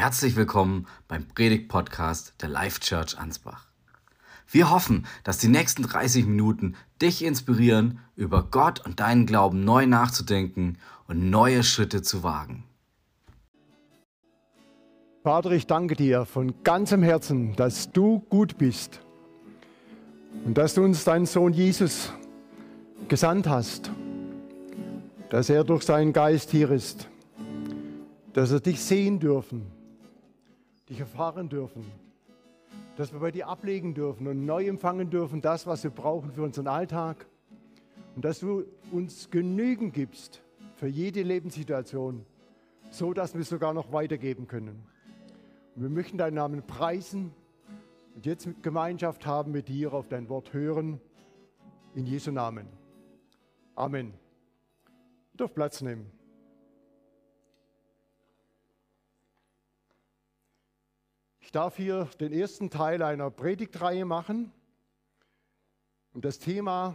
Herzlich willkommen beim Predigt-Podcast der Life Church Ansbach. Wir hoffen, dass die nächsten 30 Minuten dich inspirieren, über Gott und deinen Glauben neu nachzudenken und neue Schritte zu wagen. Vater, ich danke dir von ganzem Herzen, dass du gut bist und dass du uns deinen Sohn Jesus gesandt hast, dass er durch seinen Geist hier ist, dass wir dich sehen dürfen, dich erfahren dürfen, dass wir bei dir ablegen dürfen und neu empfangen dürfen, das, was wir brauchen für unseren Alltag und dass du uns genügend gibst für jede Lebenssituation, so dass wir sogar noch weitergeben können. Und wir möchten deinen Namen preisen und jetzt Gemeinschaft haben mit dir, auf dein Wort hören, in Jesu Namen. Amen. Ihr dürft Platz nehmen. Ich darf hier den ersten Teil einer Predigtreihe machen. Und das Thema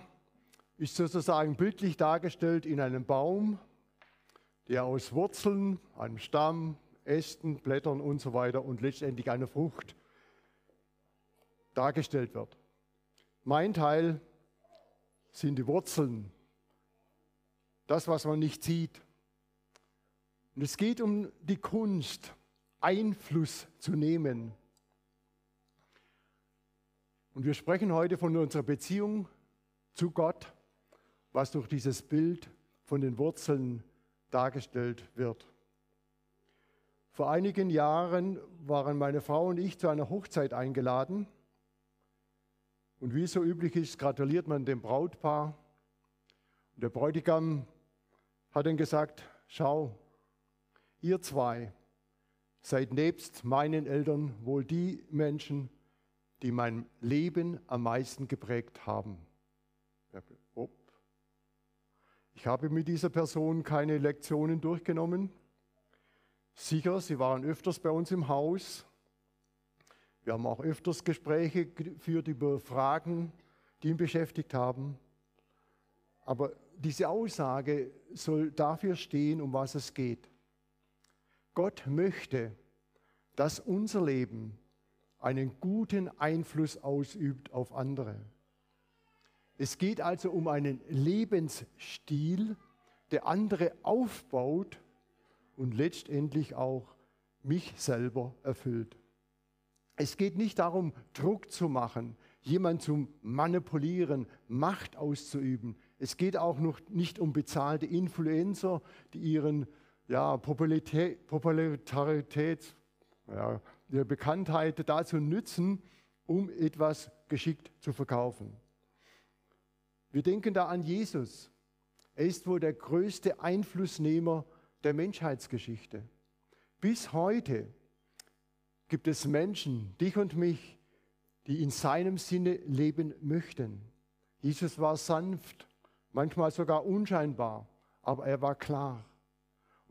ist sozusagen bildlich dargestellt in einem Baum, der aus Wurzeln, einem Stamm, Ästen, Blättern und so weiter und letztendlich einer Frucht dargestellt wird. Mein Teil sind die Wurzeln, das, was man nicht sieht. Und es geht um die Kunst, Einfluss zu nehmen. Und wir sprechen heute von unserer Beziehung zu Gott, was durch dieses Bild von den Wurzeln dargestellt wird. Vor einigen Jahren waren meine Frau und ich zu einer Hochzeit eingeladen. Und wie es so üblich ist, gratuliert man dem Brautpaar. Und der Bräutigam hat dann gesagt, schau, ihr zwei seid nebst meinen Eltern wohl die Menschen, die mein Leben am meisten geprägt haben. Ich habe mit dieser Person keine Lektionen durchgenommen. Sicher, sie waren öfters bei uns im Haus. Wir haben auch öfters Gespräche geführt über Fragen, die ihn beschäftigt haben. Aber diese Aussage soll dafür stehen, um was es geht. Gott möchte, dass unser Leben einen guten Einfluss ausübt auf andere. Es geht also um einen Lebensstil, der andere aufbaut und letztendlich auch mich selber erfüllt. Es geht nicht darum, Druck zu machen, jemanden zu manipulieren, Macht auszuüben. Es geht auch noch nicht um bezahlte Influencer, die ihren ja, Popularität, ja, Bekanntheit dazu nützen, um etwas geschickt zu verkaufen. Wir denken da an Jesus. Er ist wohl der größte Einflussnehmer der Menschheitsgeschichte. Bis heute gibt es Menschen, dich und mich, die in seinem Sinne leben möchten. Jesus war sanft, manchmal sogar unscheinbar, aber er war klar.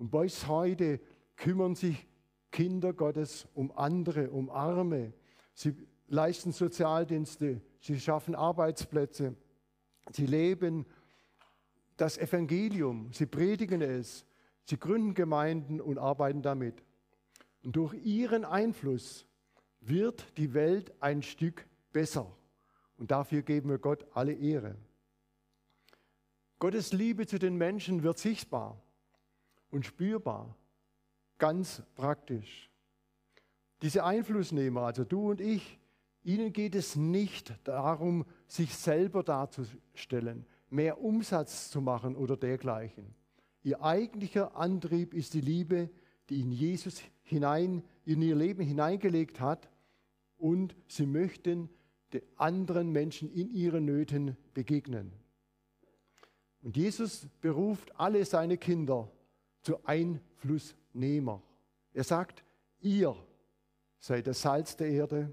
Und bis heute kümmern sich Kinder Gottes um andere, um Arme. Sie leisten Sozialdienste, sie schaffen Arbeitsplätze, sie leben das Evangelium, sie predigen es, Sie gründen Gemeinden und arbeiten damit. Und durch ihren Einfluss wird die Welt ein Stück besser. Und dafür geben wir Gott alle Ehre. Gottes Liebe zu den Menschen wird sichtbar und spürbar, ganz praktisch. Diese Einflussnehmer, also du und ich, ihnen geht es nicht darum, sich selber darzustellen, mehr Umsatz zu machen oder dergleichen. Ihr eigentlicher Antrieb ist die Liebe, die in Jesus hinein, in ihr Leben hineingelegt hat. Und sie möchten den anderen Menschen in ihren Nöten begegnen. Und Jesus beruft alle seine Kinder zu Einflussnehmer. Er sagt, ihr seid das Salz der Erde,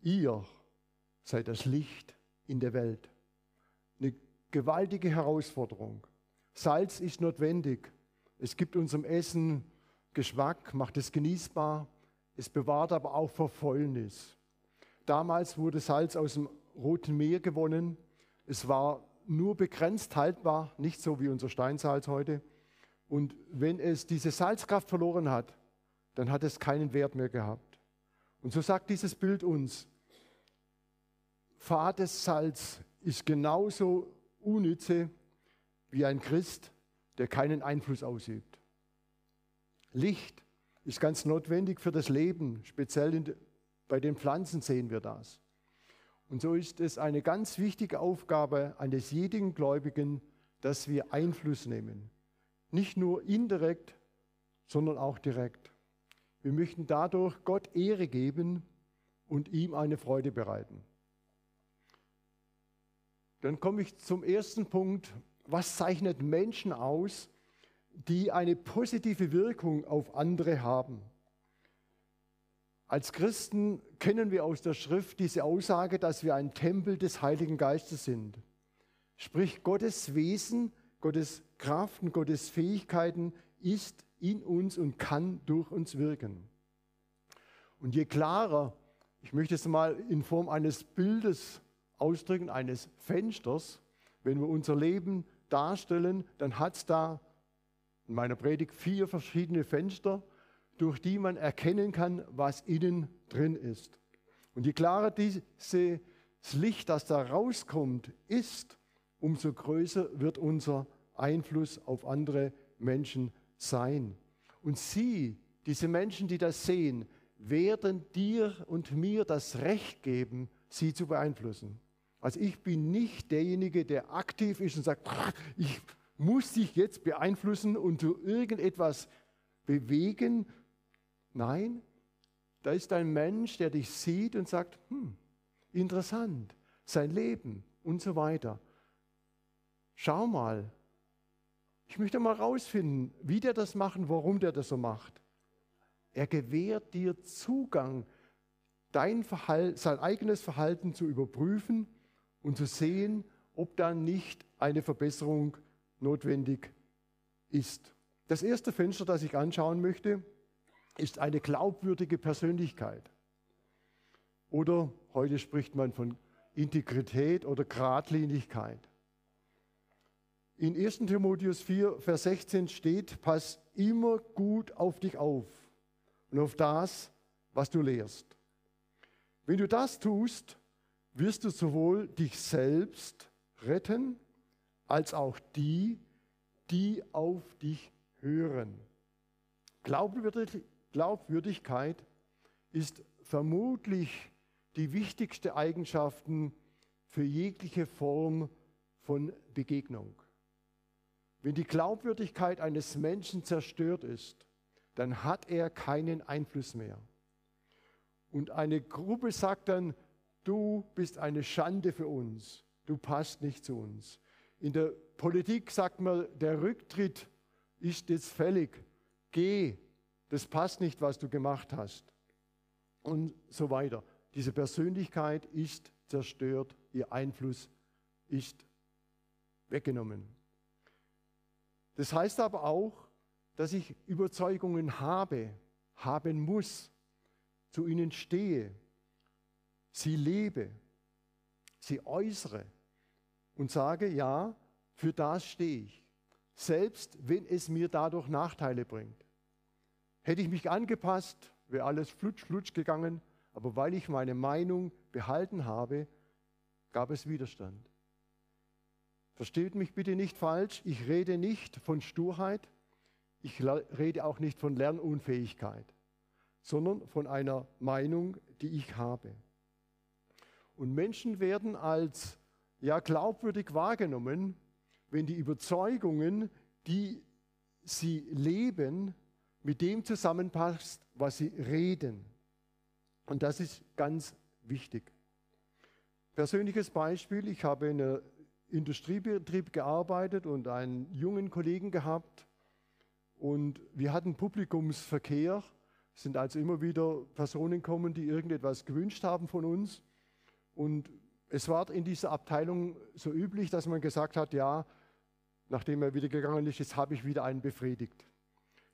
ihr seid das Licht in der Welt. Eine gewaltige Herausforderung. Salz ist notwendig. Es gibt unserem Essen Geschmack, macht es genießbar. Es bewahrt aber auch vor Fäulnis. Damals wurde Salz aus dem Roten Meer gewonnen. Es war nur begrenzt haltbar, nicht so wie unser Steinsalz heute. Und wenn es diese Salzkraft verloren hat, dann hat es keinen Wert mehr gehabt. Und so sagt dieses Bild uns, fades Salz ist genauso unnütze wie ein Christ, der keinen Einfluss ausübt. Licht ist ganz notwendig für das Leben, speziell in, bei den Pflanzen sehen wir das. Und so ist es eine ganz wichtige Aufgabe eines jeden Gläubigen, dass wir Einfluss nehmen. Nicht nur indirekt, sondern auch direkt. Wir möchten dadurch Gott Ehre geben und ihm eine Freude bereiten. Dann komme ich zum ersten Punkt. Was zeichnet Menschen aus, die eine positive Wirkung auf andere haben? Als Christen kennen wir aus der Schrift diese Aussage, dass wir ein Tempel des Heiligen Geistes sind. Sprich, Gottes Wesen, Gottes Kraft und Gottes Fähigkeiten ist in uns und kann durch uns wirken. Und je klarer, ich möchte es mal in Form eines Bildes ausdrücken, eines Fensters, wenn wir unser Leben darstellen, dann hat es da in meiner Predigt vier verschiedene Fenster, durch die man erkennen kann, was innen drin ist. Und je klarer dieses Licht, das da rauskommt, ist, umso größer wird unser Einfluss auf andere Menschen sein. Und sie, diese Menschen, die das sehen, werden dir und mir das Recht geben, sie zu beeinflussen. Also ich bin nicht derjenige, der aktiv ist und sagt, ich muss dich jetzt beeinflussen und du irgendetwas bewegen. Nein, da ist ein Mensch, der dich sieht und sagt, hm, interessant, sein Leben und so weiter. Schau mal, ich möchte mal rausfinden, wie der das macht, warum der das so macht. Er gewährt dir Zugang, dein Verhalten, sein eigenes Verhalten zu überprüfen und zu sehen, ob da nicht eine Verbesserung notwendig ist. Das erste Fenster, das ich anschauen möchte, ist eine glaubwürdige Persönlichkeit. Oder heute spricht man von Integrität oder Gradlinigkeit. In 1 Timotheus 4, Vers 16 steht, pass immer gut auf dich auf und auf das, was du lehrst. Wenn du das tust, wirst du sowohl dich selbst retten, als auch die, die auf dich hören. Glaubwürdigkeit ist vermutlich die wichtigste Eigenschaft für jegliche Form von Begegnung. Wenn die Glaubwürdigkeit eines Menschen zerstört ist, dann hat er keinen Einfluss mehr. Und eine Gruppe sagt dann, du bist eine Schande für uns, du passt nicht zu uns. In der Politik sagt man, der Rücktritt ist jetzt fällig, geh, das passt nicht, was du gemacht hast. Und so weiter. Diese Persönlichkeit ist zerstört, ihr Einfluss ist weggenommen. Das heißt aber auch, dass ich Überzeugungen habe, haben muss, zu ihnen stehe, sie lebe, sie äußere und sage, ja, für das stehe ich, selbst wenn es mir dadurch Nachteile bringt. Hätte ich mich angepasst, wäre alles flutsch, flutsch gegangen, aber weil ich meine Meinung behalten habe, gab es Widerstand. Versteht mich bitte nicht falsch, ich rede nicht von Sturheit, ich rede auch nicht von Lernunfähigkeit, sondern von einer Meinung, die ich habe. Und Menschen werden als ja glaubwürdig wahrgenommen, wenn die Überzeugungen, die sie leben, mit dem zusammenpasst, was sie reden. Und das ist ganz wichtig. Persönliches Beispiel, ich habe in einer Industriebetrieb gearbeitet und einen jungen Kollegen gehabt. Und wir hatten Publikumsverkehr, sind also immer wieder Personen gekommen, die irgendetwas gewünscht haben von uns. Und es war in dieser Abteilung so üblich, dass man gesagt hat, ja, nachdem er wieder gegangen ist, jetzt habe ich wieder einen befriedigt.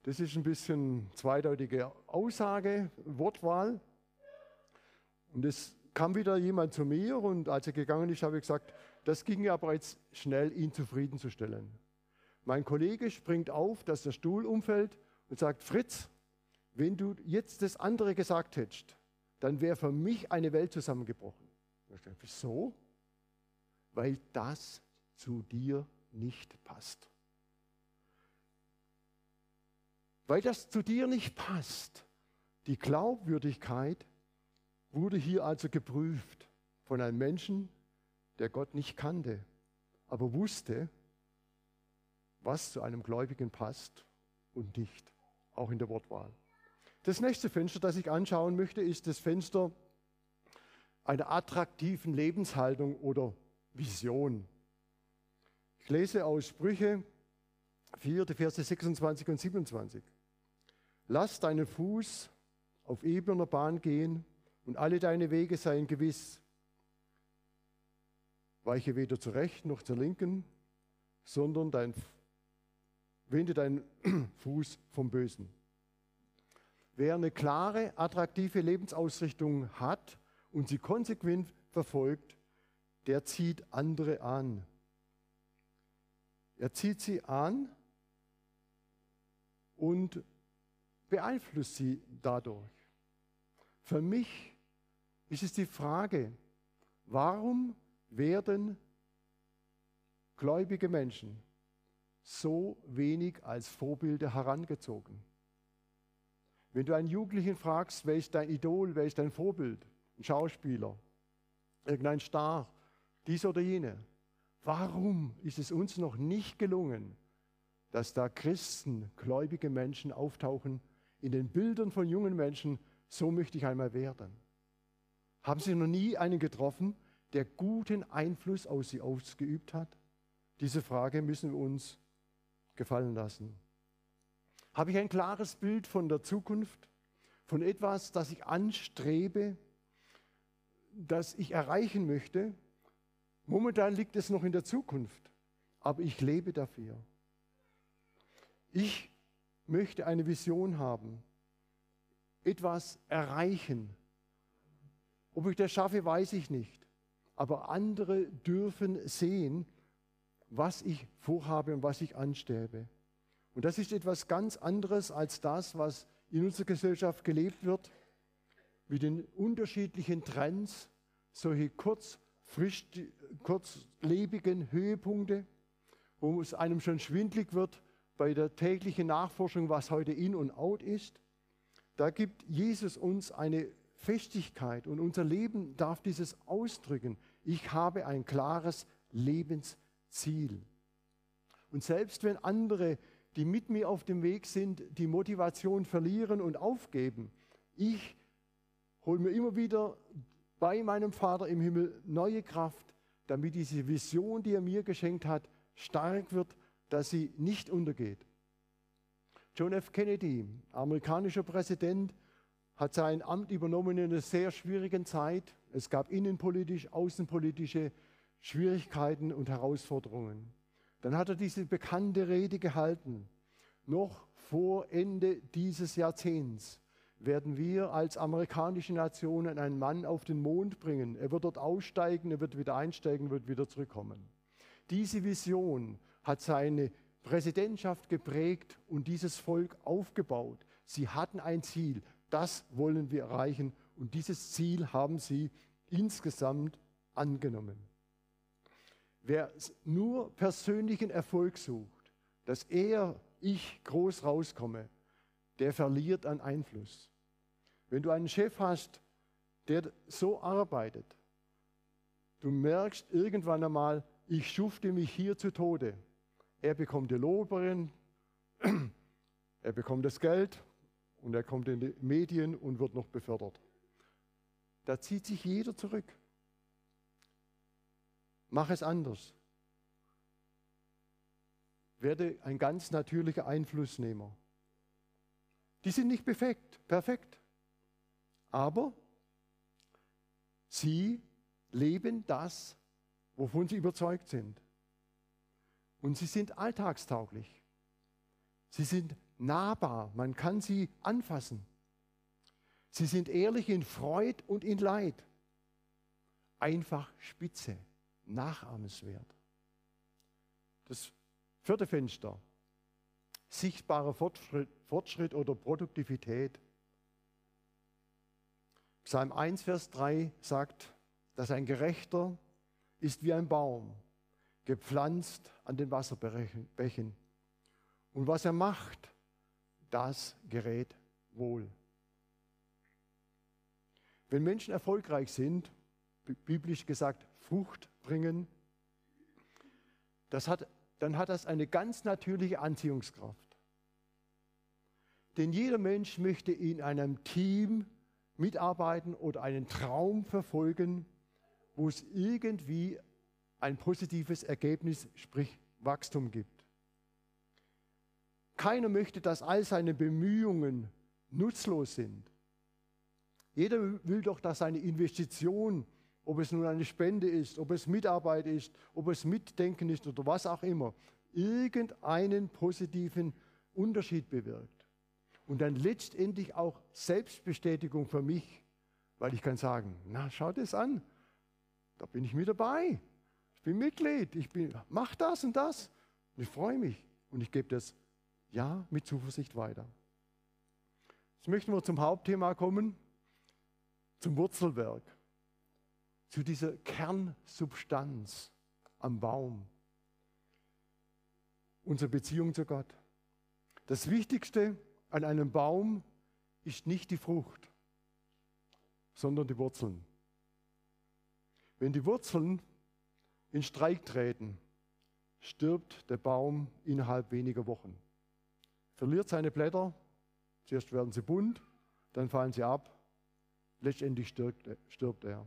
Das ist ein bisschen zweideutige Aussage, Wortwahl. Und es kam wieder jemand zu mir und als er gegangen ist, habe ich gesagt, das ging aber jetzt schnell, ihn zufriedenzustellen. Mein Kollege springt auf, dass der Stuhl umfällt und sagt, Fritz, wenn du jetzt das andere gesagt hättest, dann wäre für mich eine Welt zusammengebrochen. Wieso? Weil das zu dir nicht passt. Weil das zu dir nicht passt. Die Glaubwürdigkeit wurde hier also geprüft von einem Menschen, der Gott nicht kannte, aber wusste, was zu einem Gläubigen passt und nicht, auch in der Wortwahl. Das nächste Fenster, das ich anschauen möchte, ist das Fenster einer attraktiven Lebenshaltung oder Vision. Ich lese aus Sprüche 4, die Verse 26 und 27. Lass deinen Fuß auf ebener Bahn gehen und alle deine Wege seien gewiss. Weiche weder zur rechten noch zur linken, sondern dein, wende deinen Fuß vom Bösen. Wer eine klare, attraktive Lebensausrichtung hat und sie konsequent verfolgt, der zieht andere an. Er zieht sie an und beeinflusst sie dadurch. Für mich ist es die Frage, warum werden gläubige Menschen so wenig als Vorbilder herangezogen? Wenn du einen Jugendlichen fragst, wer ist dein Idol, wer ist dein Vorbild, ein Schauspieler, irgendein Star, dies oder jene, warum ist es uns noch nicht gelungen, dass da Christen, gläubige Menschen auftauchen in den Bildern von jungen Menschen, so möchte ich einmal werden? Haben Sie noch nie einen getroffen, der guten Einfluss auf Sie ausgeübt hat? Diese Frage müssen wir uns gefallen lassen. Habe ich ein klares Bild von der Zukunft, von etwas, das ich anstrebe, das ich erreichen möchte? Momentan liegt es noch in der Zukunft, aber ich lebe dafür. Ich möchte eine Vision haben, etwas erreichen. Ob ich das schaffe, weiß ich nicht. Aber andere dürfen sehen, was ich vorhabe und was ich anstrebe. Und das ist etwas ganz anderes als das, was in unserer Gesellschaft gelebt wird, mit den unterschiedlichen Trends, solche kurz, frisch, kurzlebigen Höhepunkte, wo es einem schon schwindlig wird bei der täglichen Nachforschung, was heute in und out ist. Da gibt Jesus uns eine Festigkeit und unser Leben darf dieses ausdrücken. Ich habe ein klares Lebensziel. Und selbst wenn andere die mit mir auf dem Weg sind, die Motivation verlieren und aufgeben. Ich hole mir immer wieder bei meinem Vater im Himmel neue Kraft, damit diese Vision, die er mir geschenkt hat, stark wird, dass sie nicht untergeht. John F. Kennedy, amerikanischer Präsident, hat sein Amt übernommen in einer sehr schwierigen Zeit. Es gab innenpolitisch, außenpolitische Schwierigkeiten und Herausforderungen. Dann hat er diese bekannte Rede gehalten. Noch vor Ende dieses Jahrzehnts werden wir als amerikanische Nation einen Mann auf den Mond bringen. Er wird dort aussteigen, er wird wieder einsteigen, wird wieder zurückkommen. Diese Vision hat seine Präsidentschaft geprägt und dieses Volk aufgebaut. Sie hatten ein Ziel, das wollen wir erreichen und dieses Ziel haben sie insgesamt angenommen. Wer nur persönlichen Erfolg sucht, dass er, ich groß rauskomme, der verliert an Einfluss. Wenn du einen Chef hast, der so arbeitet, du merkst irgendwann einmal, ich schufte mich hier zu Tode. Er bekommt die Loberin, er bekommt das Geld und er kommt in die Medien und wird noch befördert. Da zieht sich jeder zurück. Mach es anders. Werde ein ganz natürlicher Einflussnehmer. Die sind nicht perfekt, perfekt. Aber sie leben das, wovon sie überzeugt sind. Und sie sind alltagstauglich. Sie sind nahbar, man kann sie anfassen. Sie sind ehrlich in Freud und in Leid. Einfach spitze nachahmenswert. Das vierte Fenster, sichtbarer Fortschritt, Fortschritt oder Produktivität. Psalm 1, Vers 3 sagt, dass ein Gerechter ist wie ein Baum, gepflanzt an den Wasserbächen. Und was er macht, das gerät wohl. Wenn Menschen erfolgreich sind, biblisch gesagt Frucht bringen, hat, dann hat das eine ganz natürliche Anziehungskraft. Denn jeder Mensch möchte in einem Team mitarbeiten oder einen Traum verfolgen, wo es irgendwie ein positives Ergebnis, sprich Wachstum gibt. Keiner möchte, dass all seine Bemühungen nutzlos sind. Jeder will doch, dass seine Investition, ob es nun eine Spende ist, ob es Mitarbeit ist, ob es Mitdenken ist oder was auch immer, irgendeinen positiven Unterschied bewirkt. Und dann letztendlich auch Selbstbestätigung für mich, weil ich kann sagen, na, schau das an, da bin ich mit dabei, ich bin Mitglied, ich bin, mach das und das. Und ich freue mich und ich gebe das ja mit Zuversicht weiter. Jetzt möchten wir zum Hauptthema kommen zum Wurzelwerk, zu dieser Kernsubstanz am Baum, unsere Beziehung zu Gott. Das Wichtigste an einem Baum ist nicht die Frucht, sondern die Wurzeln. Wenn die Wurzeln in Streik treten, stirbt der Baum innerhalb weniger Wochen. Verliert seine Blätter, zuerst werden sie bunt, dann fallen sie ab Letztendlich stirbt, stirbt er.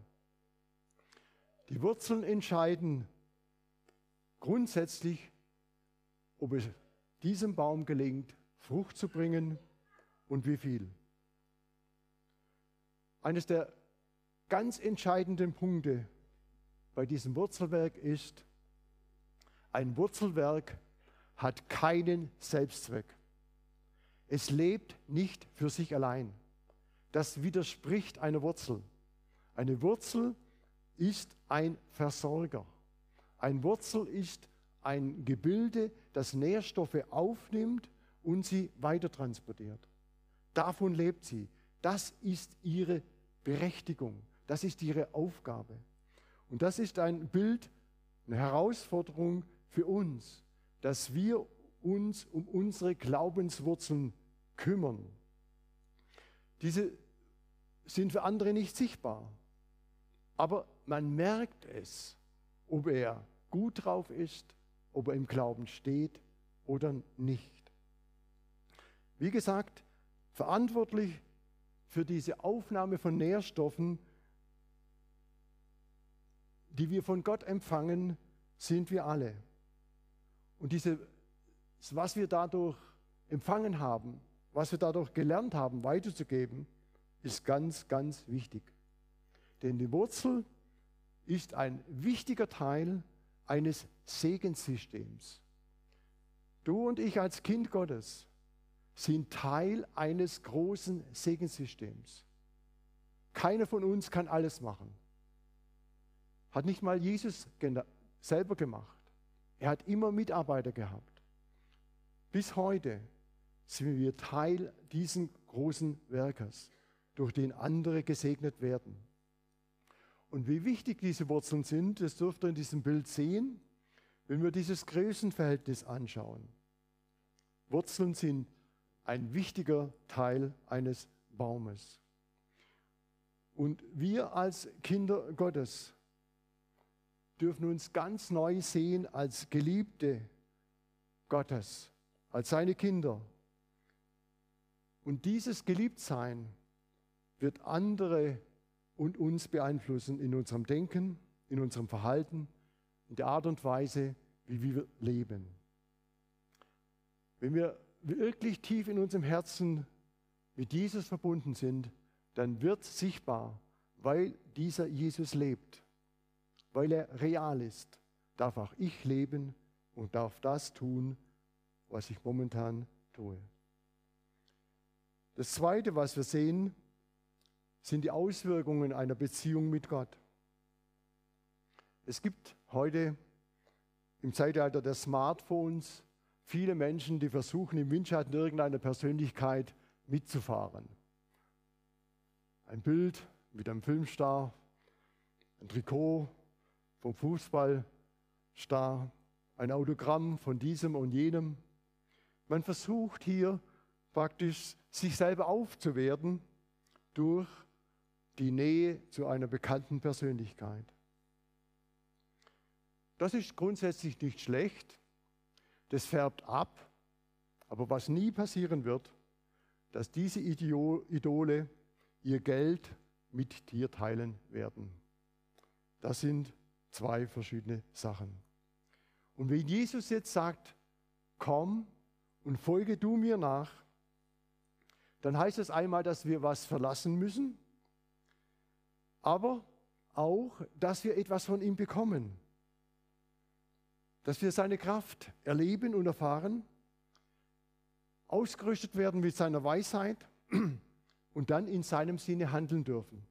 Die Wurzeln entscheiden grundsätzlich, ob es diesem Baum gelingt, Frucht zu bringen und wie viel. Eines der ganz entscheidenden Punkte bei diesem Wurzelwerk ist, ein Wurzelwerk hat keinen Selbstzweck. Es lebt nicht für sich allein das widerspricht einer Wurzel. Eine Wurzel ist ein Versorger. Ein Wurzel ist ein Gebilde, das Nährstoffe aufnimmt und sie weitertransportiert. Davon lebt sie. Das ist ihre Berechtigung. Das ist ihre Aufgabe. Und das ist ein Bild, eine Herausforderung für uns, dass wir uns um unsere Glaubenswurzeln kümmern. Diese sind für andere nicht sichtbar. Aber man merkt es, ob er gut drauf ist, ob er im Glauben steht oder nicht. Wie gesagt, verantwortlich für diese Aufnahme von Nährstoffen, die wir von Gott empfangen, sind wir alle. Und diese, was wir dadurch empfangen haben, was wir dadurch gelernt haben, weiterzugeben, ist ganz, ganz wichtig. Denn die Wurzel ist ein wichtiger Teil eines Segenssystems. Du und ich als Kind Gottes sind Teil eines großen Segenssystems. Keiner von uns kann alles machen. Hat nicht mal Jesus selber gemacht. Er hat immer Mitarbeiter gehabt. Bis heute sind wir Teil dieses großen Werkes, durch den andere gesegnet werden. Und wie wichtig diese Wurzeln sind, das dürft ihr in diesem Bild sehen, wenn wir dieses Größenverhältnis anschauen. Wurzeln sind ein wichtiger Teil eines Baumes. Und wir als Kinder Gottes dürfen uns ganz neu sehen als Geliebte Gottes, als seine Kinder. Und dieses Geliebtsein wird andere und uns beeinflussen in unserem Denken, in unserem Verhalten, in der Art und Weise, wie wir leben. Wenn wir wirklich tief in unserem Herzen mit Jesus verbunden sind, dann wird sichtbar, weil dieser Jesus lebt, weil er real ist, darf auch ich leben und darf das tun, was ich momentan tue. Das Zweite, was wir sehen, sind die Auswirkungen einer Beziehung mit Gott. Es gibt heute im Zeitalter der Smartphones viele Menschen, die versuchen, im Windschatten irgendeiner Persönlichkeit mitzufahren. Ein Bild mit einem Filmstar, ein Trikot vom Fußballstar, ein Autogramm von diesem und jenem. Man versucht hier praktisch sich selber aufzuwerten durch die Nähe zu einer bekannten Persönlichkeit. Das ist grundsätzlich nicht schlecht, das färbt ab, aber was nie passieren wird, dass diese Idole ihr Geld mit dir teilen werden. Das sind zwei verschiedene Sachen. Und wenn Jesus jetzt sagt, komm und folge du mir nach, dann heißt es einmal, dass wir was verlassen müssen, aber auch, dass wir etwas von ihm bekommen. Dass wir seine Kraft erleben und erfahren, ausgerüstet werden mit seiner Weisheit und dann in seinem Sinne handeln dürfen.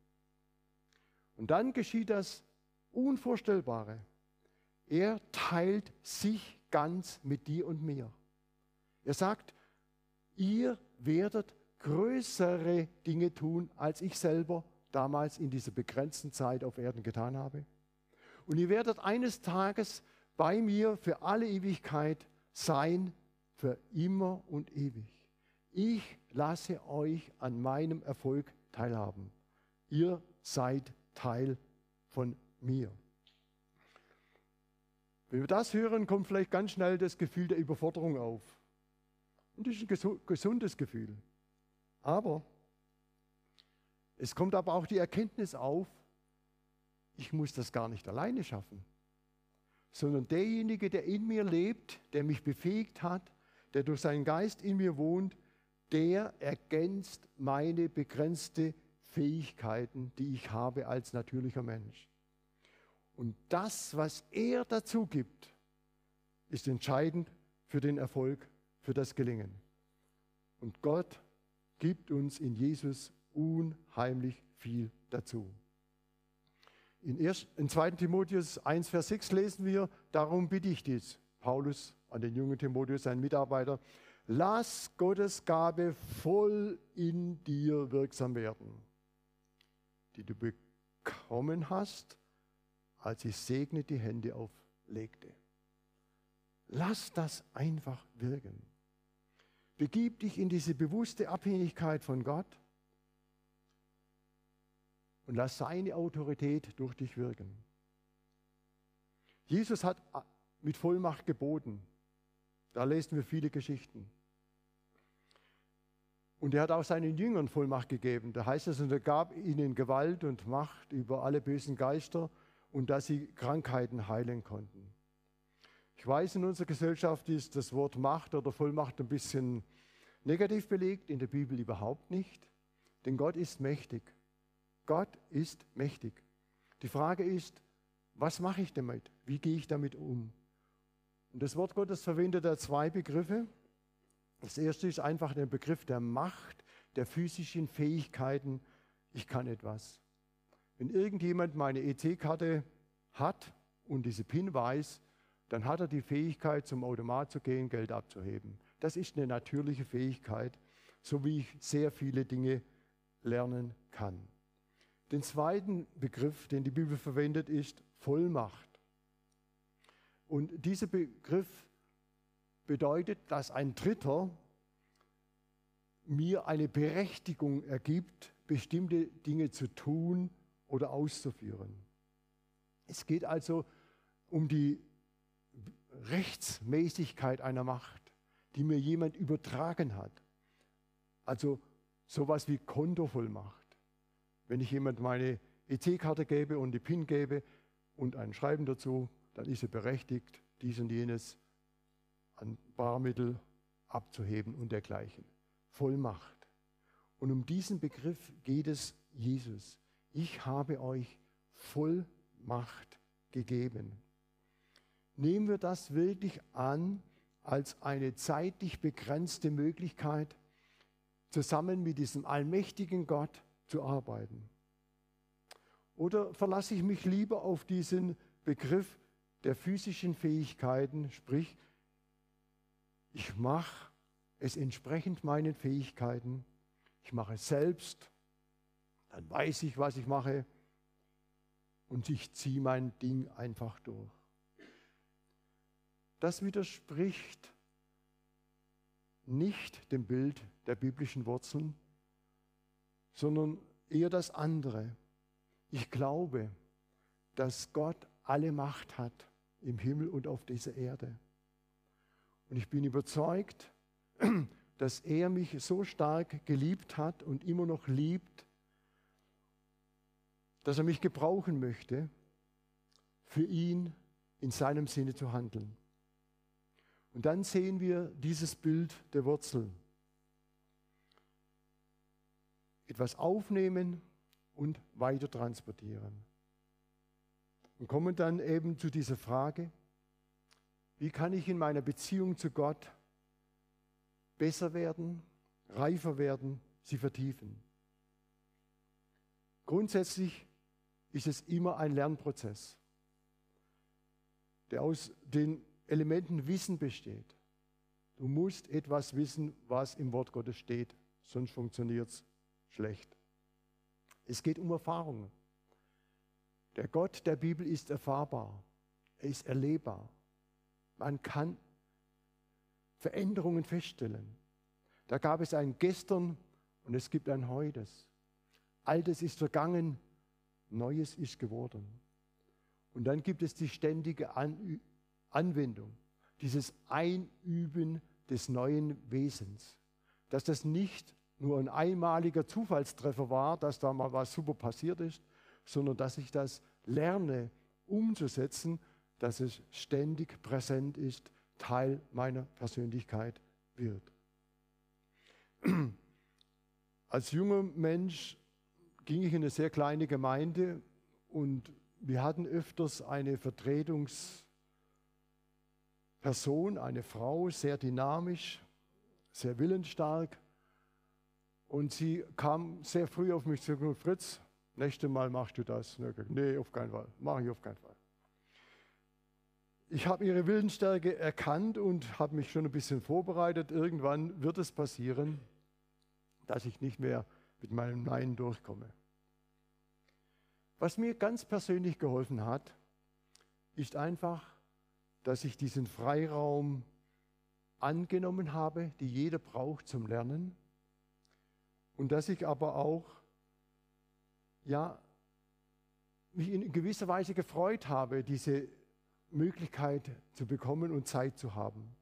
Und dann geschieht das Unvorstellbare. Er teilt sich ganz mit dir und mir. Er sagt, ihr werdet größere Dinge tun, als ich selber damals in dieser begrenzten Zeit auf Erden getan habe. Und ihr werdet eines Tages bei mir für alle Ewigkeit sein, für immer und ewig. Ich lasse euch an meinem Erfolg teilhaben. Ihr seid Teil von mir. Wenn wir das hören, kommt vielleicht ganz schnell das Gefühl der Überforderung auf. Und das ist ein gesundes Gefühl. Aber es kommt aber auch die Erkenntnis auf, ich muss das gar nicht alleine schaffen, sondern derjenige, der in mir lebt, der mich befähigt hat, der durch seinen Geist in mir wohnt, der ergänzt meine begrenzte Fähigkeiten, die ich habe als natürlicher Mensch. Und das, was er dazu gibt, ist entscheidend für den Erfolg, für das Gelingen. Und Gott gibt uns in Jesus unheimlich viel dazu. In, 1, in 2. Timotheus 1, Vers 6 lesen wir, darum bitte ich dies, Paulus an den jungen Timotheus, seinen Mitarbeiter, lass Gottes Gabe voll in dir wirksam werden, die du bekommen hast, als ich segne die Hände auflegte. Lass das einfach wirken. Begib dich in diese bewusste Abhängigkeit von Gott und lass seine Autorität durch dich wirken. Jesus hat mit Vollmacht geboten. Da lesen wir viele Geschichten. Und er hat auch seinen Jüngern Vollmacht gegeben. Da heißt es, und er gab ihnen Gewalt und Macht über alle bösen Geister und dass sie Krankheiten heilen konnten. Ich weiß, in unserer Gesellschaft ist das Wort Macht oder Vollmacht ein bisschen negativ belegt, in der Bibel überhaupt nicht. Denn Gott ist mächtig. Gott ist mächtig. Die Frage ist, was mache ich damit? Wie gehe ich damit um? Und das Wort Gottes verwendet da zwei Begriffe. Das erste ist einfach der Begriff der Macht, der physischen Fähigkeiten. Ich kann etwas. Wenn irgendjemand meine EC-Karte hat und diese PIN weiß, dann hat er die Fähigkeit, zum Automat zu gehen, Geld abzuheben. Das ist eine natürliche Fähigkeit, so wie ich sehr viele Dinge lernen kann. Den zweiten Begriff, den die Bibel verwendet, ist Vollmacht. Und dieser Begriff bedeutet, dass ein Dritter mir eine Berechtigung ergibt, bestimmte Dinge zu tun oder auszuführen. Es geht also um die Rechtsmäßigkeit einer Macht, die mir jemand übertragen hat. Also sowas wie Kontovollmacht. Wenn ich jemand meine EC-Karte gebe und die PIN gebe und ein Schreiben dazu, dann ist er berechtigt, dies und jenes an Barmittel abzuheben und dergleichen. Vollmacht. Und um diesen Begriff geht es Jesus. Ich habe euch Vollmacht gegeben nehmen wir das wirklich an als eine zeitlich begrenzte Möglichkeit, zusammen mit diesem allmächtigen Gott zu arbeiten? Oder verlasse ich mich lieber auf diesen Begriff der physischen Fähigkeiten, sprich, ich mache es entsprechend meinen Fähigkeiten, ich mache es selbst, dann weiß ich, was ich mache und ich ziehe mein Ding einfach durch. Das widerspricht nicht dem Bild der biblischen Wurzeln, sondern eher das andere. Ich glaube, dass Gott alle Macht hat im Himmel und auf dieser Erde. Und ich bin überzeugt, dass er mich so stark geliebt hat und immer noch liebt, dass er mich gebrauchen möchte, für ihn in seinem Sinne zu handeln. Und dann sehen wir dieses Bild der Wurzel. Etwas aufnehmen und weiter transportieren. Und kommen dann eben zu dieser Frage, wie kann ich in meiner Beziehung zu Gott besser werden, reifer werden, sie vertiefen? Grundsätzlich ist es immer ein Lernprozess, der aus den Elementen Wissen besteht. Du musst etwas wissen, was im Wort Gottes steht, sonst funktioniert es schlecht. Es geht um Erfahrungen. Der Gott der Bibel ist erfahrbar, er ist erlebbar. Man kann Veränderungen feststellen. Da gab es ein Gestern und es gibt ein Heutes. Altes ist vergangen, Neues ist geworden. Und dann gibt es die ständige An Anwendung, dieses Einüben des neuen Wesens. Dass das nicht nur ein einmaliger Zufallstreffer war, dass da mal was super passiert ist, sondern dass ich das lerne umzusetzen dass es ständig präsent ist, Teil meiner Persönlichkeit wird. Als junger Mensch ging ich in eine sehr kleine Gemeinde und wir hatten öfters eine Vertretungsperson, eine Frau, sehr dynamisch, sehr willensstark. Und sie kam sehr früh auf mich zu, Fritz, nächstes Mal machst du das. Nee, auf keinen Fall, mache ich auf keinen Fall ich habe ihre Willensstärke erkannt und habe mich schon ein bisschen vorbereitet. Irgendwann wird es passieren, dass ich nicht mehr mit meinem Nein durchkomme. Was mir ganz persönlich geholfen hat, ist einfach, dass ich diesen Freiraum angenommen habe, die jeder braucht zum Lernen. Und dass ich aber auch, ja, mich in gewisser Weise gefreut habe, diese Möglichkeit zu bekommen und Zeit zu haben.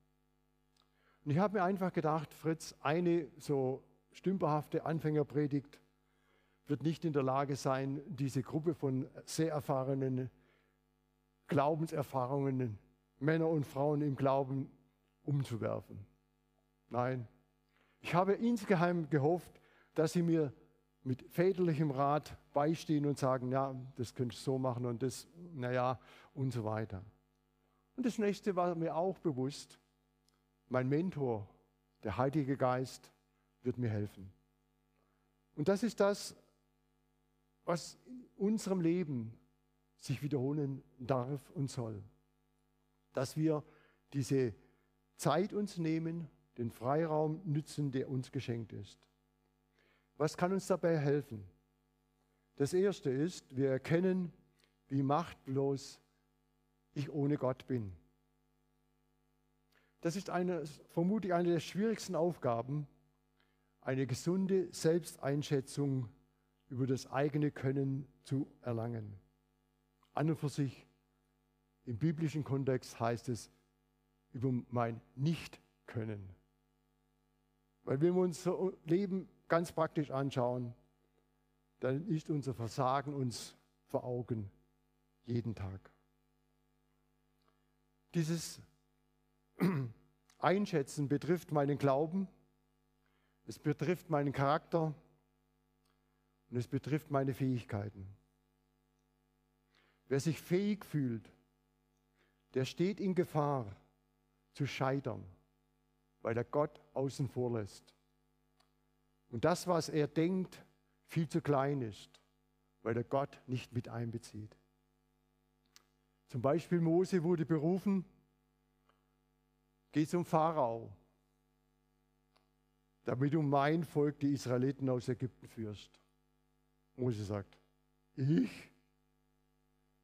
Und ich habe mir einfach gedacht, Fritz, eine so stümperhafte Anfängerpredigt wird nicht in der Lage sein, diese Gruppe von sehr erfahrenen Glaubenserfahrungen, Männer und Frauen im Glauben umzuwerfen. Nein, ich habe insgeheim gehofft, dass sie mir mit väterlichem Rat beistehen und sagen, ja, das könntest du so machen und das, naja, und so weiter. Und das nächste war mir auch bewusst, mein Mentor, der Heilige Geist, wird mir helfen. Und das ist das, was in unserem Leben sich wiederholen darf und soll. Dass wir diese Zeit uns nehmen, den Freiraum nützen, der uns geschenkt ist. Was kann uns dabei helfen? Das Erste ist, wir erkennen, wie machtlos ich ohne Gott bin. Das ist eine, vermutlich eine der schwierigsten Aufgaben, eine gesunde Selbsteinschätzung über das eigene Können zu erlangen. An und für sich, im biblischen Kontext heißt es über mein Nicht-Können. Weil wenn wir unser Leben ganz praktisch anschauen, dann ist unser Versagen uns vor Augen jeden Tag. Dieses Einschätzen betrifft meinen Glauben, es betrifft meinen Charakter und es betrifft meine Fähigkeiten. Wer sich fähig fühlt, der steht in Gefahr zu scheitern, weil er Gott außen vor lässt. Und das, was er denkt, viel zu klein ist, weil er Gott nicht mit einbezieht. Zum Beispiel Mose wurde berufen, geh zum Pharao, damit du mein Volk, die Israeliten aus Ägypten führst. Mose sagt, ich?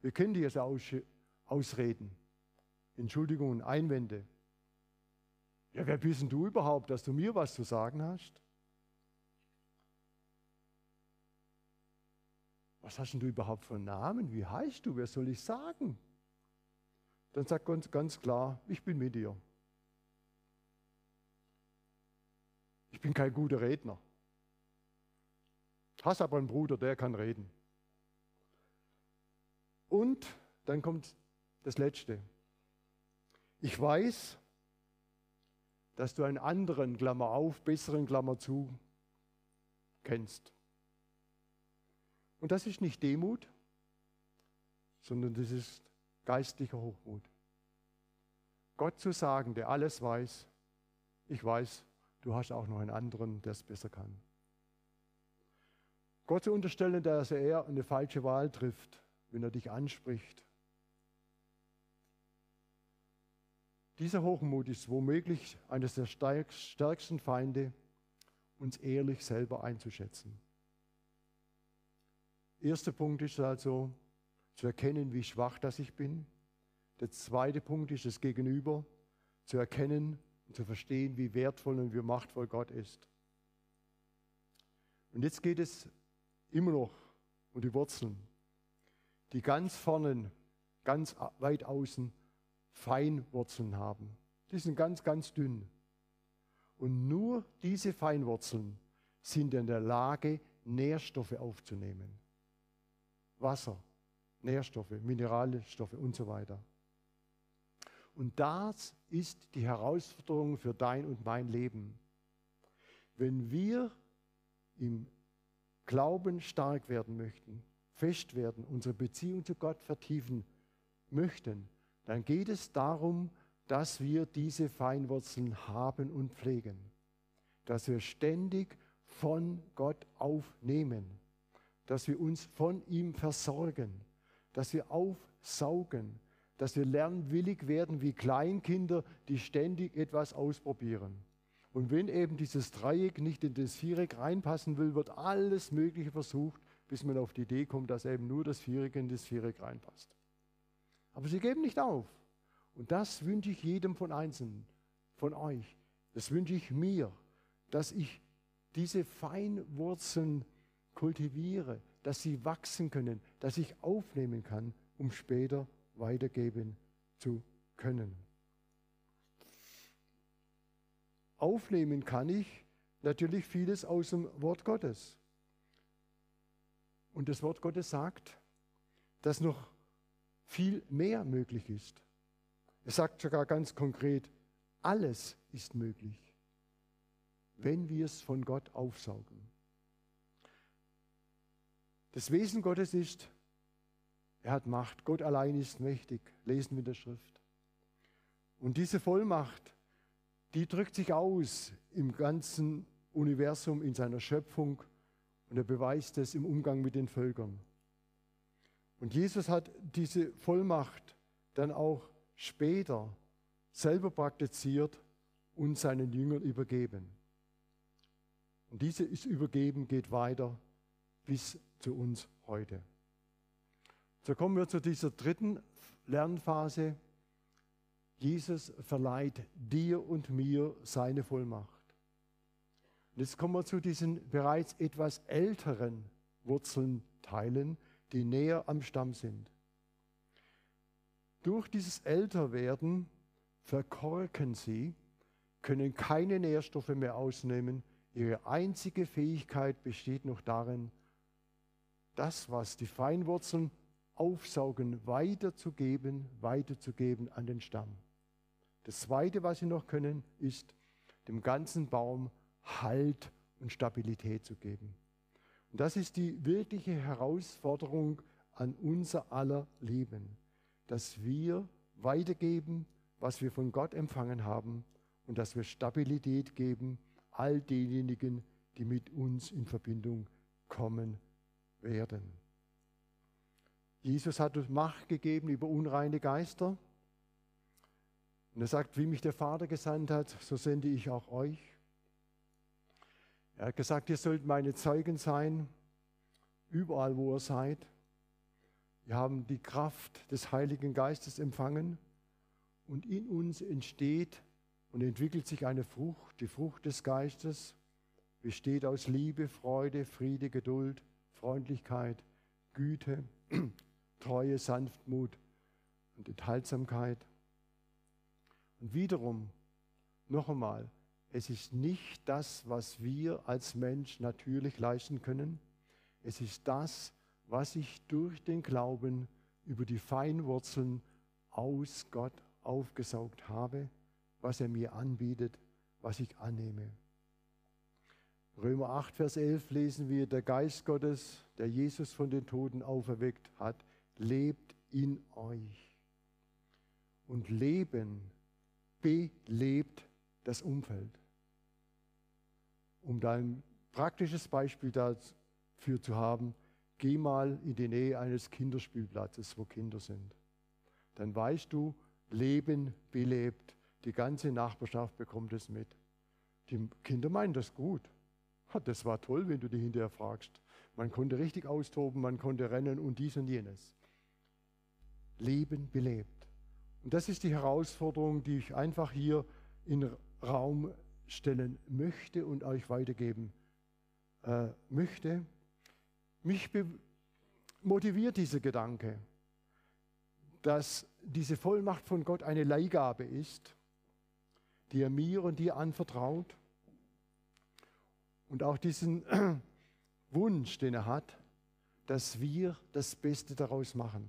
Wir kennen die jetzt Ausreden, Entschuldigungen, Einwände. Ja, wer bist denn du überhaupt, dass du mir was zu sagen hast? Was hast denn du überhaupt für einen Namen? Wie heißt du? Wer soll ich sagen? Dann sagt Gott ganz klar, ich bin mit dir. Ich bin kein guter Redner. Hast aber einen Bruder, der kann reden. Und dann kommt das Letzte. Ich weiß, dass du einen anderen, Klammer auf, besseren, Klammer zu, kennst. Und das ist nicht Demut, sondern das ist geistlicher Hochmut. Gott zu sagen, der alles weiß, ich weiß, du hast auch noch einen anderen, der es besser kann. Gott zu unterstellen, dass er eine falsche Wahl trifft, wenn er dich anspricht. Dieser Hochmut ist womöglich eines der stärksten Feinde, uns ehrlich selber einzuschätzen. Erster Punkt ist also zu erkennen, wie schwach das ich bin. Der zweite Punkt ist das Gegenüber, zu erkennen und zu verstehen, wie wertvoll und wie machtvoll Gott ist. Und jetzt geht es immer noch um die Wurzeln, die ganz vorne, ganz weit außen Feinwurzeln haben. Die sind ganz, ganz dünn. Und nur diese Feinwurzeln sind in der Lage, Nährstoffe aufzunehmen. Wasser, Nährstoffe, Mineralstoffe und so weiter. Und das ist die Herausforderung für dein und mein Leben. Wenn wir im Glauben stark werden möchten, fest werden, unsere Beziehung zu Gott vertiefen möchten, dann geht es darum, dass wir diese Feinwurzeln haben und pflegen. Dass wir ständig von Gott aufnehmen dass wir uns von ihm versorgen, dass wir aufsaugen, dass wir lernwillig werden wie Kleinkinder, die ständig etwas ausprobieren. Und wenn eben dieses Dreieck nicht in das Viereck reinpassen will, wird alles Mögliche versucht, bis man auf die Idee kommt, dass eben nur das Viereck in das Viereck reinpasst. Aber sie geben nicht auf. Und das wünsche ich jedem von Einzelnen, von euch. Das wünsche ich mir, dass ich diese Feinwurzeln kultiviere, dass sie wachsen können, dass ich aufnehmen kann, um später weitergeben zu können. Aufnehmen kann ich natürlich vieles aus dem Wort Gottes. Und das Wort Gottes sagt, dass noch viel mehr möglich ist. Es sagt sogar ganz konkret, alles ist möglich, wenn wir es von Gott aufsaugen. Das Wesen Gottes ist, er hat Macht. Gott allein ist mächtig. Lesen wir in der Schrift. Und diese Vollmacht, die drückt sich aus im ganzen Universum, in seiner Schöpfung. Und er beweist es im Umgang mit den Völkern. Und Jesus hat diese Vollmacht dann auch später selber praktiziert und seinen Jüngern übergeben. Und diese ist übergeben, geht weiter bis zu uns heute. So kommen wir zu dieser dritten Lernphase. Jesus verleiht dir und mir seine Vollmacht. Und jetzt kommen wir zu diesen bereits etwas älteren Wurzelteilen, die näher am Stamm sind. Durch dieses Älterwerden verkorken sie, können keine Nährstoffe mehr ausnehmen. Ihre einzige Fähigkeit besteht noch darin, das, was die Feinwurzeln aufsaugen, weiterzugeben, weiterzugeben an den Stamm. Das Zweite, was sie noch können, ist, dem ganzen Baum Halt und Stabilität zu geben. Und das ist die wirkliche Herausforderung an unser aller Leben, dass wir weitergeben, was wir von Gott empfangen haben und dass wir Stabilität geben all denjenigen, die mit uns in Verbindung kommen werden. Jesus hat uns Macht gegeben über unreine Geister. Und er sagt, wie mich der Vater gesandt hat, so sende ich auch euch. Er hat gesagt, ihr sollt meine Zeugen sein überall, wo ihr seid. Wir haben die Kraft des Heiligen Geistes empfangen und in uns entsteht und entwickelt sich eine Frucht, die Frucht des Geistes, besteht aus Liebe, Freude, Friede, Geduld, Freundlichkeit, Güte, Treue, Sanftmut und Enthaltsamkeit. Und wiederum, noch einmal, es ist nicht das, was wir als Mensch natürlich leisten können. Es ist das, was ich durch den Glauben über die Feinwurzeln aus Gott aufgesaugt habe, was er mir anbietet, was ich annehme. Römer 8, Vers 11 lesen wir, der Geist Gottes, der Jesus von den Toten auferweckt hat, lebt in euch. Und Leben belebt das Umfeld. Um da ein praktisches Beispiel dafür zu haben, geh mal in die Nähe eines Kinderspielplatzes, wo Kinder sind. Dann weißt du, Leben belebt. Die ganze Nachbarschaft bekommt es mit. Die Kinder meinen das gut. Das war toll, wenn du die hinterher fragst. Man konnte richtig austoben, man konnte rennen und dies und jenes. Leben belebt. Und das ist die Herausforderung, die ich einfach hier in Raum stellen möchte und euch weitergeben äh, möchte. Mich motiviert dieser Gedanke, dass diese Vollmacht von Gott eine Leihgabe ist, die er mir und dir anvertraut. Und auch diesen Wunsch, den er hat, dass wir das Beste daraus machen.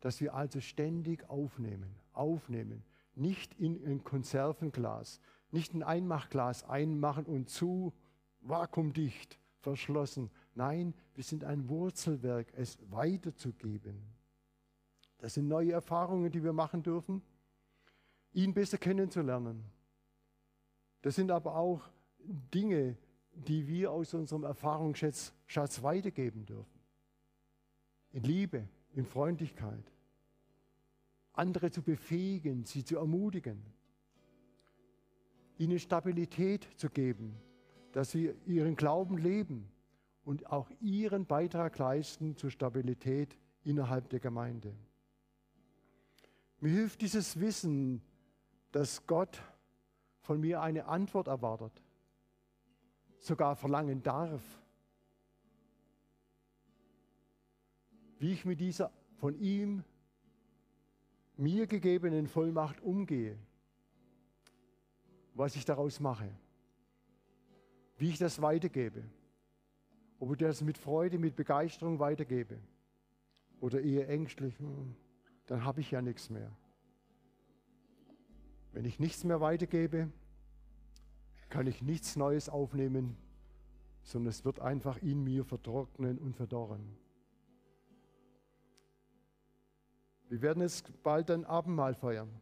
Dass wir also ständig aufnehmen, aufnehmen. Nicht in ein Konservenglas, nicht ein Einmachglas einmachen und zu, vakuumdicht, verschlossen. Nein, wir sind ein Wurzelwerk, es weiterzugeben. Das sind neue Erfahrungen, die wir machen dürfen, ihn besser kennenzulernen. Das sind aber auch Dinge, die wir aus unserem Erfahrungsschatz weitergeben dürfen. In Liebe, in Freundlichkeit. Andere zu befähigen, sie zu ermutigen ihnen Stabilität zu geben, dass sie ihren Glauben leben und auch ihren Beitrag leisten zur Stabilität innerhalb der Gemeinde. Mir hilft dieses Wissen, dass Gott von mir eine Antwort erwartet, sogar verlangen darf, wie ich mit dieser von ihm mir gegebenen Vollmacht umgehe was ich daraus mache, wie ich das weitergebe. Ob ich das mit Freude, mit Begeisterung weitergebe oder eher ängstlich, hm, dann habe ich ja nichts mehr. Wenn ich nichts mehr weitergebe, kann ich nichts Neues aufnehmen, sondern es wird einfach in mir vertrocknen und verdorren. Wir werden jetzt bald ein Abendmahl feiern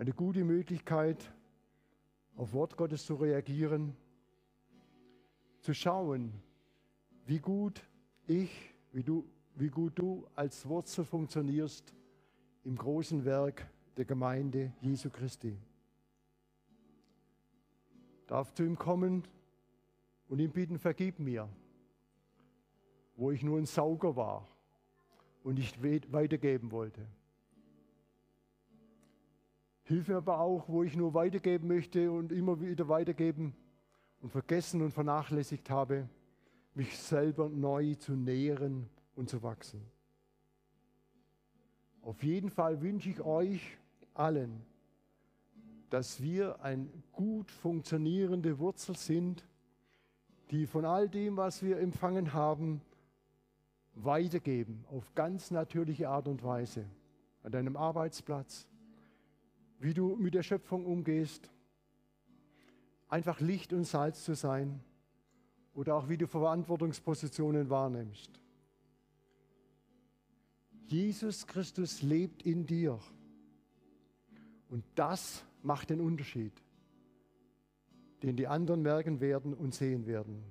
eine gute Möglichkeit, auf Wort Gottes zu reagieren, zu schauen, wie gut ich, wie, du, wie gut du als Wurzel funktionierst im großen Werk der Gemeinde Jesu Christi. Darf zu ihm kommen und ihm bitten, vergib mir, wo ich nur ein Sauger war und nicht weitergeben wollte. Hilf mir aber auch, wo ich nur weitergeben möchte und immer wieder weitergeben und vergessen und vernachlässigt habe, mich selber neu zu nähren und zu wachsen. Auf jeden Fall wünsche ich euch allen, dass wir eine gut funktionierende Wurzel sind, die von all dem, was wir empfangen haben, weitergeben auf ganz natürliche Art und Weise. An deinem Arbeitsplatz, wie du mit der Schöpfung umgehst, einfach Licht und Salz zu sein oder auch wie du Verantwortungspositionen wahrnimmst. Jesus Christus lebt in dir und das macht den Unterschied, den die anderen merken werden und sehen werden.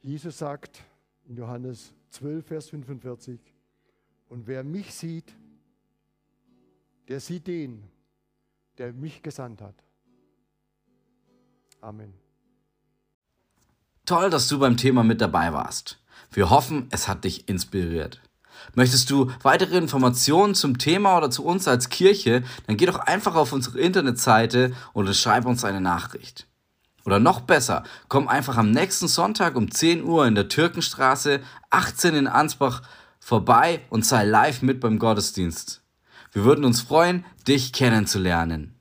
Jesus sagt in Johannes 12, Vers 45, und wer mich sieht, der sieht den, der mich gesandt hat. Amen. Toll, dass du beim Thema mit dabei warst. Wir hoffen, es hat dich inspiriert. Möchtest du weitere Informationen zum Thema oder zu uns als Kirche, dann geh doch einfach auf unsere Internetseite und schreib uns eine Nachricht. Oder noch besser, komm einfach am nächsten Sonntag um 10 Uhr in der Türkenstraße 18 in Ansbach vorbei und sei live mit beim Gottesdienst. Wir würden uns freuen, dich kennenzulernen.